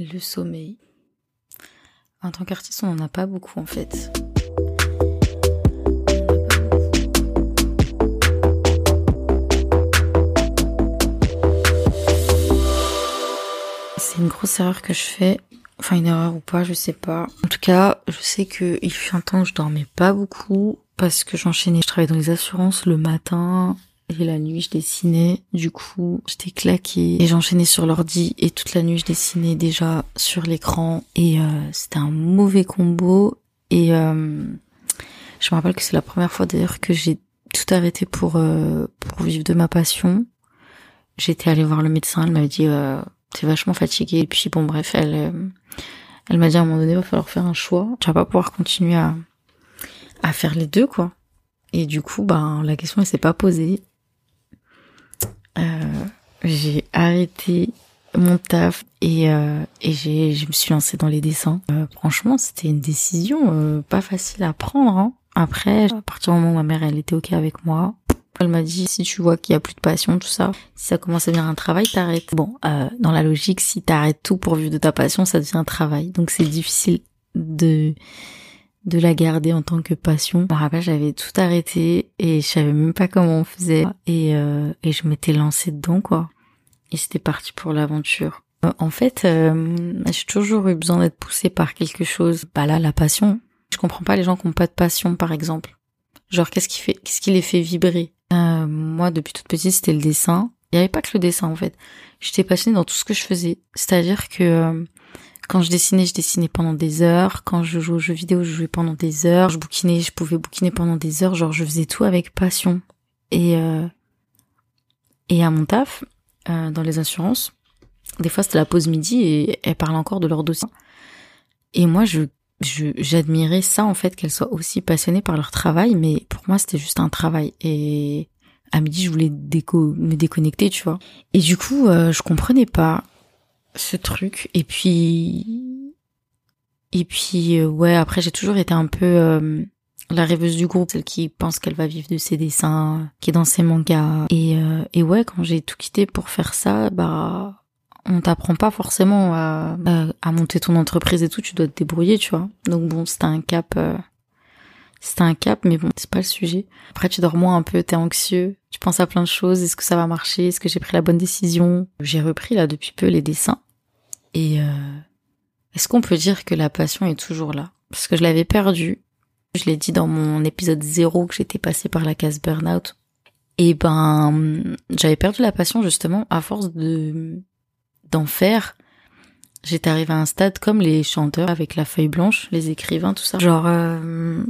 Le sommeil. En tant qu'artiste, on n'en a pas beaucoup en fait. C'est une grosse erreur que je fais. Enfin, une erreur ou pas, je sais pas. En tout cas, je sais que il fut un temps où je dormais pas beaucoup parce que j'enchaînais. Je travaillais dans les assurances le matin et la nuit je dessinais. Du coup, j'étais claquée et j'enchaînais sur l'ordi et toute la nuit je dessinais déjà sur l'écran et euh, c'était un mauvais combo. Et euh, je me rappelle que c'est la première fois d'ailleurs que j'ai tout arrêté pour euh, pour vivre de ma passion. J'étais allée voir le médecin, elle m'avait dit euh, t'es vachement fatiguée et puis bon bref, elle euh, elle m'a dit à un moment donné, il va falloir faire un choix. Tu vas pas pouvoir continuer à, à faire les deux, quoi. Et du coup, ben, la question, elle s'est pas posée. Euh, j'ai arrêté mon taf et, euh, et j'ai, je me suis lancée dans les dessins. Euh, franchement, c'était une décision euh, pas facile à prendre. Hein. Après, à partir du moment où ma mère, elle était ok avec moi, elle m'a dit si tu vois qu'il y a plus de passion, tout ça, si ça commence à devenir un travail, t'arrêtes. Bon, euh, dans la logique, si t'arrêtes tout pour vivre de ta passion, ça devient un travail. Donc c'est difficile de de la garder en tant que passion. Je me j'avais tout arrêté et je savais même pas comment on faisait et euh, et je m'étais lancée dedans quoi. Et c'était parti pour l'aventure. Euh, en fait, euh, j'ai toujours eu besoin d'être poussée par quelque chose. Bah là, la passion. Je comprends pas les gens qui ont pas de passion, par exemple. Genre, qu'est-ce qui fait, qu'est-ce qui les fait vibrer? Euh, Moi, depuis toute petite, c'était le dessin. Il y avait pas que le dessin, en fait. J'étais passionnée dans tout ce que je faisais. C'est-à-dire que euh, quand je dessinais, je dessinais pendant des heures. Quand je jouais aux jeux vidéo, je jouais pendant des heures. Je bouquinais, je pouvais bouquiner pendant des heures. Genre, je faisais tout avec passion. Et euh, et à mon taf, euh, dans les assurances, des fois c'était la pause midi et elle parle encore de leur dossier. Et moi, je je j'admirais ça en fait qu'elles soient aussi passionnées par leur travail mais pour moi c'était juste un travail et à midi je voulais déco me déconnecter tu vois et du coup euh, je comprenais pas ce truc. Et puis et puis euh, ouais après j'ai toujours été un peu euh, la rêveuse du groupe celle qui pense qu'elle va vivre de ses dessins qui est dans ses mangas. Et euh, et ouais quand j'ai tout quitté pour faire ça bah on t'apprend pas forcément à, à, à, monter ton entreprise et tout, tu dois te débrouiller, tu vois. Donc bon, c'était un cap, euh, c'était un cap, mais bon, c'est pas le sujet. Après, tu dors moins un peu, t'es anxieux, tu penses à plein de choses, est-ce que ça va marcher, est-ce que j'ai pris la bonne décision? J'ai repris là depuis peu les dessins, et euh, est-ce qu'on peut dire que la passion est toujours là? Parce que je l'avais perdue, je l'ai dit dans mon épisode zéro que j'étais passée par la case burn-out. Et ben, j'avais perdu la passion justement à force de d'en faire, j'étais arrivée à un stade comme les chanteurs avec la feuille blanche, les écrivains, tout ça. Genre, euh,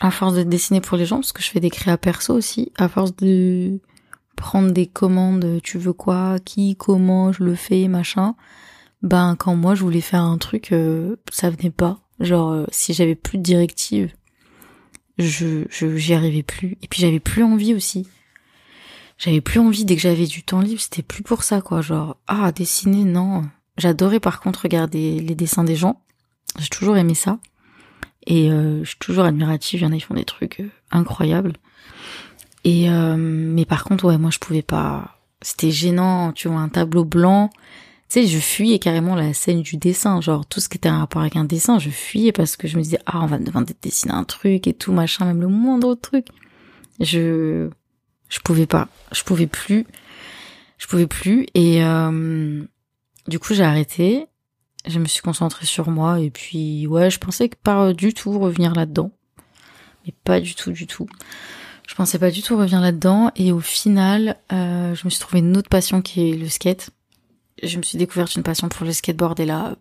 à force de dessiner pour les gens, parce que je fais des créas perso aussi, à force de prendre des commandes, tu veux quoi, qui, comment, je le fais, machin. Ben, quand moi je voulais faire un truc, euh, ça venait pas. Genre, euh, si j'avais plus de directives, je, je, j'y arrivais plus. Et puis j'avais plus envie aussi j'avais plus envie dès que j'avais du temps libre, c'était plus pour ça quoi, genre ah dessiner non. J'adorais par contre regarder les dessins des gens. J'ai toujours aimé ça. Et euh, je suis toujours admirative, il y en a qui font des trucs euh, incroyables. Et euh, mais par contre ouais, moi je pouvais pas c'était gênant, tu vois un tableau blanc. Sais, je fuyais carrément la scène du dessin, genre tout ce qui était en rapport avec un dessin, je fuyais parce que je me disais ah, on va me demander de dessiner un truc et tout machin, même le moindre truc. Je je pouvais pas, je pouvais plus, je pouvais plus et euh, du coup j'ai arrêté. Je me suis concentrée sur moi et puis ouais, je pensais que pas du tout revenir là-dedans, mais pas du tout, du tout. Je pensais pas du tout revenir là-dedans et au final, euh, je me suis trouvé une autre passion qui est le skate. Je me suis découverte une passion pour le skateboard et là,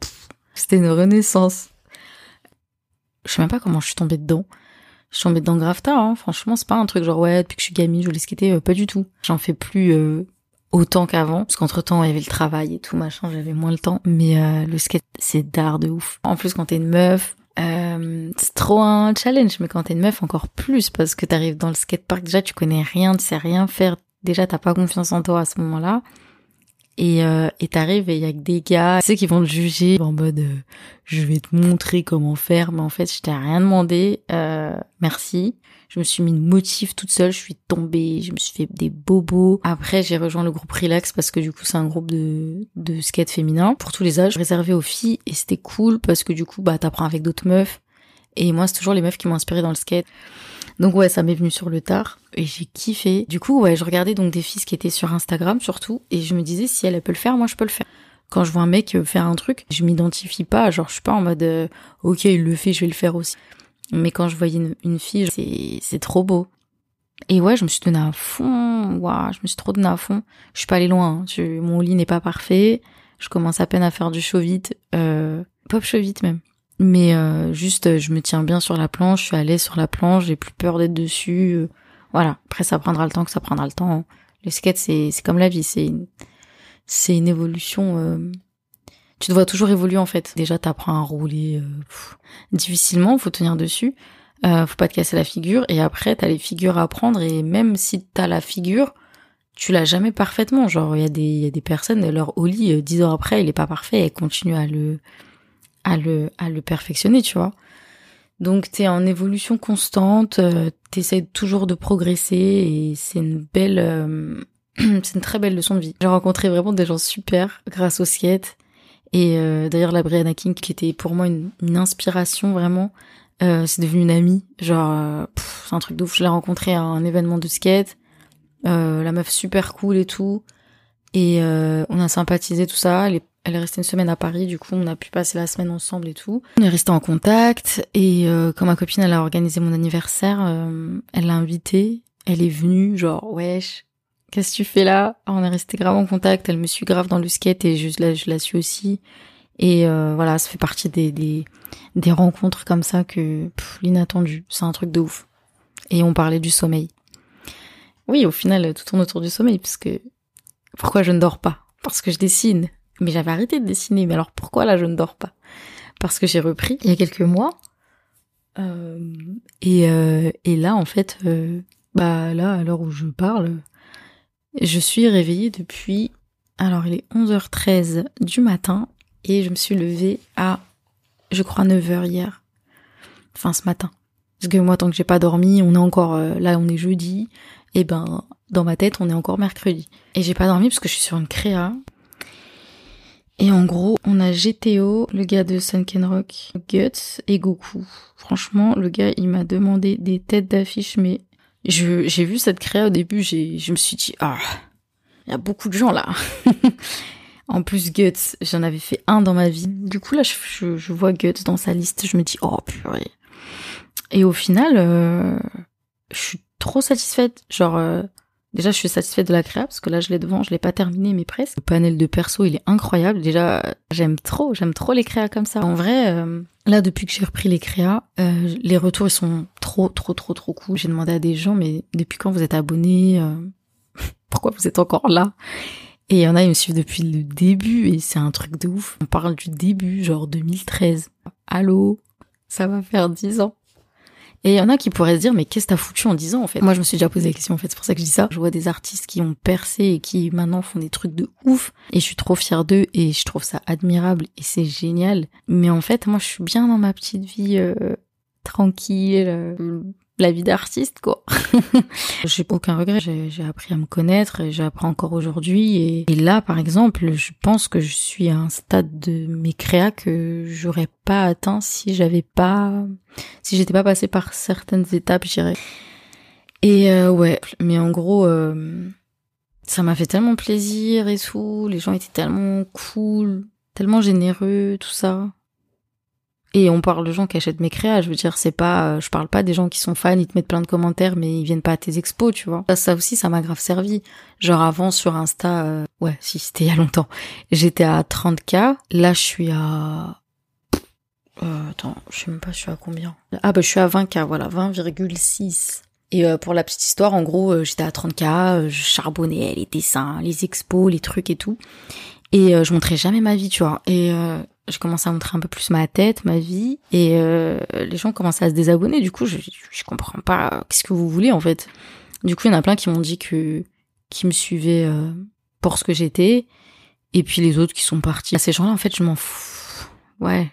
c'était une renaissance. Je sais même pas comment je suis tombée dedans je suis tombée dedans grave tard, hein. franchement c'est pas un truc genre ouais depuis que je suis gamine je voulais skater, euh, pas du tout. J'en fais plus euh, autant qu'avant, parce qu'entre temps il y avait le travail et tout machin, j'avais moins le temps, mais euh, le skate c'est d'art de ouf. En plus quand t'es une meuf, c'est trop un challenge, mais quand t'es une meuf encore plus, parce que t'arrives dans le skatepark, déjà tu connais rien, tu sais rien faire, déjà t'as pas confiance en toi à ce moment-là, et euh, t'arrives et il y a que des gars tu sais qui vont te juger en mode euh, je vais te montrer comment faire mais en fait je t'ai rien demandé euh, merci Je me suis mis une motif toute seule, je suis tombée, je me suis fait des bobos. Après, j'ai rejoint le groupe Relax parce que du coup, c'est un groupe de, de skate féminin pour tous les âges, réservé aux filles. Et c'était cool parce que du coup, bah, t'apprends avec d'autres meufs. Et moi, c'est toujours les meufs qui m'ont inspiré dans le skate. Donc ouais, ça m'est venu sur le tard et j'ai kiffé. Du coup, ouais, je regardais donc des filles qui étaient sur Instagram surtout et je me disais si elle, peut le faire, moi je peux le faire. Quand je vois un mec faire un truc, je m'identifie pas, genre je suis pas en mode euh, OK, il le fait, je vais le faire aussi. Mais quand je voyais une, fille, c'est c'est trop beau. Et ouais, je me suis donné à fond. Waouh, je me suis trop donné à fond. Je suis pas allée loin. Hein. mon lit n'est pas parfait. Je commence à peine à faire du show vite, euh, pop show vite même. Mais euh, juste, je me tiens bien sur la planche, je suis allée sur la planche, j'ai plus peur d'être dessus. Euh, voilà. Après, ça prendra le temps que ça prendra le temps. Le skate, c'est comme la vie, c'est une, c'est une évolution. Euh, tu dois toujours évoluer en fait. Déjà, t'apprends à rouler euh, difficilement, faut tenir dessus. Euh, faut pas te casser la figure. Et après, t'as les figures à apprendre. Et même si t'as la figure, tu l'as jamais parfaitement. Genre, il y a des, y a des personnes, leur Oli, dix ans après, il est pas parfait. Elles continuent à le, à le, à le perfectionner, tu vois. Donc t'es en évolution constante, euh, t'essaies toujours de progresser et c'est une belle, euh, c'est une très belle leçon de vie. J'ai rencontré vraiment des gens super grâce au skate et euh, d'ailleurs la Brianna King qui était pour moi une, inspiration vraiment, c'est devenu une amie. Genre c'est un truc de ouf. Je l'ai rencontrée à un événement de skate, la meuf super cool et tout et on a sympathisé tout ça. Elle est elle est restée une semaine à Paris, du coup on a pu passer la semaine ensemble et tout. On est resté en contact et euh, quand ma copine elle a organisé mon anniversaire, euh, elle l'a invitée, elle est venue genre wesh, qu'est-ce que tu fais là? On est resté grave en contact, elle me suit grave dans le skate et je la, je la suis aussi. Et euh, voilà, ça fait partie des, des, des rencontres comme ça que l'inattendu, c'est un truc de ouf. Et on parlait du sommeil. Oui, au final, tout tourne autour du sommeil, parce que pourquoi je ne dors pas? Parce que je dessine. Mais j'avais arrêté de dessiner. Mais alors pourquoi là je ne dors pas? Parce que j'ai repris il y a quelques mois. Euh, et, euh, et là en fait, euh, bah là à l'heure où je parle, je suis réveillée depuis. Alors il est 11h13 du matin et je me suis levée à, je crois 9h hier. Enfin ce matin. Parce que moi tant que j'ai pas dormi, on est encore là, on est jeudi. Et ben dans ma tête, on est encore mercredi. Et j'ai pas dormi parce que je suis sur une créa et en gros, on a GTO, le gars de Sunken Rock, Guts et Goku. Franchement, le gars, il m'a demandé des têtes d'affiche, mais je, j'ai vu cette créa au début, j'ai, je me suis dit, ah, il y a beaucoup de gens là. en plus, Guts, j'en avais fait un dans ma vie. Du coup, là, je, je, vois Guts dans sa liste, je me dis, oh purée. Et au final, euh, je suis trop satisfaite. Genre, euh, Déjà, je suis satisfaite de la créa parce que là, je l'ai devant, je l'ai pas terminé, mais presque. Le panel de perso, il est incroyable. Déjà, j'aime trop, j'aime trop les créas comme ça. En vrai, euh, là, depuis que j'ai repris les créas, euh, les retours, ils sont trop, trop, trop, trop cool. J'ai demandé à des gens, mais depuis quand vous êtes abonnés euh, Pourquoi vous êtes encore là? Et il y en a, ils me suivent depuis le début et c'est un truc de ouf. On parle du début, genre 2013. Allô? Ça va faire 10 ans. Et il y en a qui pourraient se dire, mais qu'est-ce que t'as foutu en disant en fait? Moi, je me suis déjà posé la question, en fait, c'est pour ça que je dis ça. Je vois des artistes qui ont percé et qui maintenant font des trucs de ouf, et je suis trop fière d'eux, et je trouve ça admirable, et c'est génial. Mais en fait, moi, je suis bien dans ma petite vie euh, tranquille, euh, la vie d'artiste, quoi. j'ai aucun regret. J'ai appris à me connaître et j'apprends encore aujourd'hui. Et, là, par exemple, je pense que je suis à un stade de mes créas que j'aurais pas atteint si j'avais pas, si j'étais pas passée par certaines étapes, je dirais. Et euh, ouais, mais en gros, euh, ça m'a fait tellement plaisir et tout. Les gens étaient tellement cool, tellement généreux, tout ça. Et on parle de gens qui achètent mes créas, je veux dire, c'est pas, je parle pas des gens qui sont fans, ils te mettent plein de commentaires, mais ils viennent pas à tes expos, tu vois. Ça aussi, ça m'a grave servi. Genre avant sur Insta, euh, ouais, si c'était il y a longtemps, j'étais à 30k, là je suis à, euh, attends, je sais même pas, je suis à combien Ah bah je suis à 20k, voilà, 20,6. Et euh, pour la petite histoire, en gros, euh, j'étais à 30k, je charbonnais les dessins, les expos, les trucs et tout. Et je montrais jamais ma vie, tu vois. Et je commençais à montrer un peu plus ma tête, ma vie, et euh, les gens commençaient à se désabonner. Du coup, je, comprends pas qu'est-ce que vous voulez en fait. Du coup, il y en a plein qui m'ont dit que qui me suivaient euh, pour ce que j'étais, et puis les autres qui sont partis. Ces gens-là, en fait, je m'en fous. Ouais.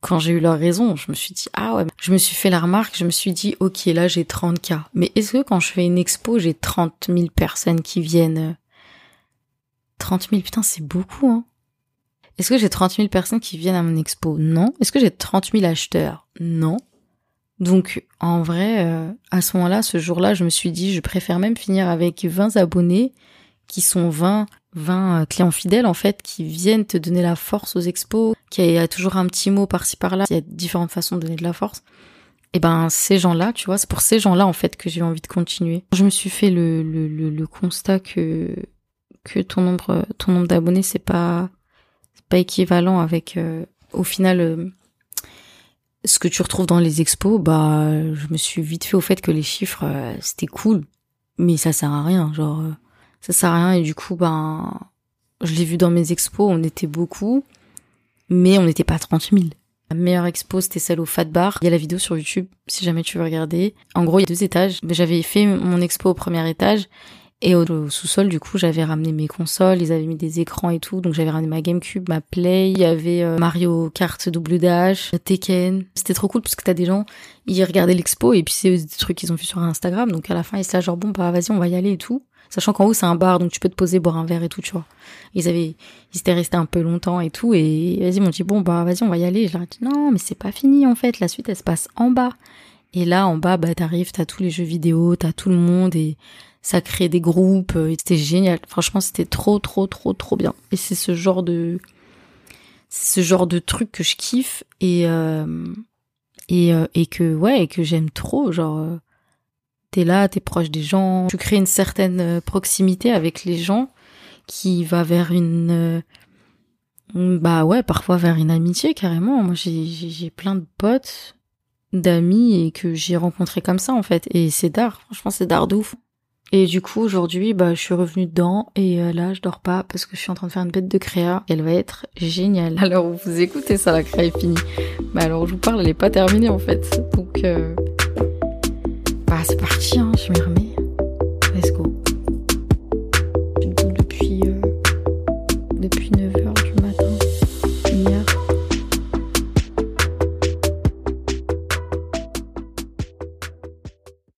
quand j'ai eu leur raison, je me suis dit, ah ouais, je me suis fait la remarque, je me suis dit, ok, là j'ai 30 cas. Mais est-ce que quand je fais une expo, j'ai 30 000 personnes qui viennent? 30 000, putain, c'est beaucoup, hein. Est-ce que j'ai 30 000 personnes qui viennent à mon expo? Non. Est-ce que j'ai 30 000 acheteurs? Non. Donc, en vrai, euh, à ce moment-là, ce jour-là, je me suis dit, je préfère même finir avec 20 abonnés qui sont 20 20 euh, clients fidèles en fait qui viennent te donner la force aux expos, qui a, toujours un petit mot par-ci par-là, il y a différentes façons de donner de la force. Et ben ces gens-là, tu vois, c'est pour ces gens-là en fait que j'ai envie de continuer. Je me suis fait le, le, le, constat que que ton nombre ton nombre d'abonnés c'est pas pas équivalent avec euh, au final euh, ce que tu retrouves dans les expos, bah je me suis vite fait au fait que les chiffres c'était cool, mais ça sert à rien, genre ça sert à rien. Et du coup ben je l'ai vu dans mes expos on était beaucoup mais on n'était pas 30 000 la meilleure expo c'était celle au Fat Bar. Il y a la vidéo sur YouTube si jamais tu veux regarder. En gros il y a deux étages. J'avais fait mon expo au premier étage et au, sous-sol, du coup, j'avais ramené mes consoles, ils avaient mis des écrans et tout, donc j'avais ramené ma GameCube, ma Play, il y avait euh, Mario Kart double dash, Tekken. C'était trop cool parce que t'as des gens, ils regardaient l'expo et puis c'est des trucs qu'ils ont vu sur Instagram, donc à la fin ils se là genre bon bah vas-y on va y aller et tout. Sachant qu'en haut c'est un bar, donc tu peux te poser, boire un verre et tout, tu vois. Ils avaient, ils étaient restés un peu longtemps et tout, et vas-y, ils m'ont dit bon bah vas-y, on va y aller. je leur ai dit non, mais c'est pas fini en fait, la suite elle se passe en bas. Et là en bas, bah t'arrives, t'as tous les jeux vidéo, t'as tout le monde et ça crée des groupes. Et c'était génial. Franchement, c'était trop, trop, trop, trop bien. Et c'est ce genre de, c'est ce genre de truc que je kiffe et euh, et euh, et que ouais et que j'aime trop. Genre euh, t'es là, t'es proche des gens, tu crées une certaine euh, proximité avec les gens qui va vers une euh, bah ouais, parfois vers une amitié carrément. Moi j'ai j'ai plein de potes, d'amis et que j'ai rencontrés comme ça en fait et c'est d'art. Franchement, c'est d'art de ouf. Et du coup, aujourd'hui, bah, je suis revenue dedans et euh, là, je dors pas parce que je suis en train de faire une bête de créa. Elle va être géniale. Alors, vous écoutez ça, la créa est finie. Mais alors, je vous parle, elle est pas terminée en fait. Donc, euh, bah, c'est parti, hein, je m'y remets.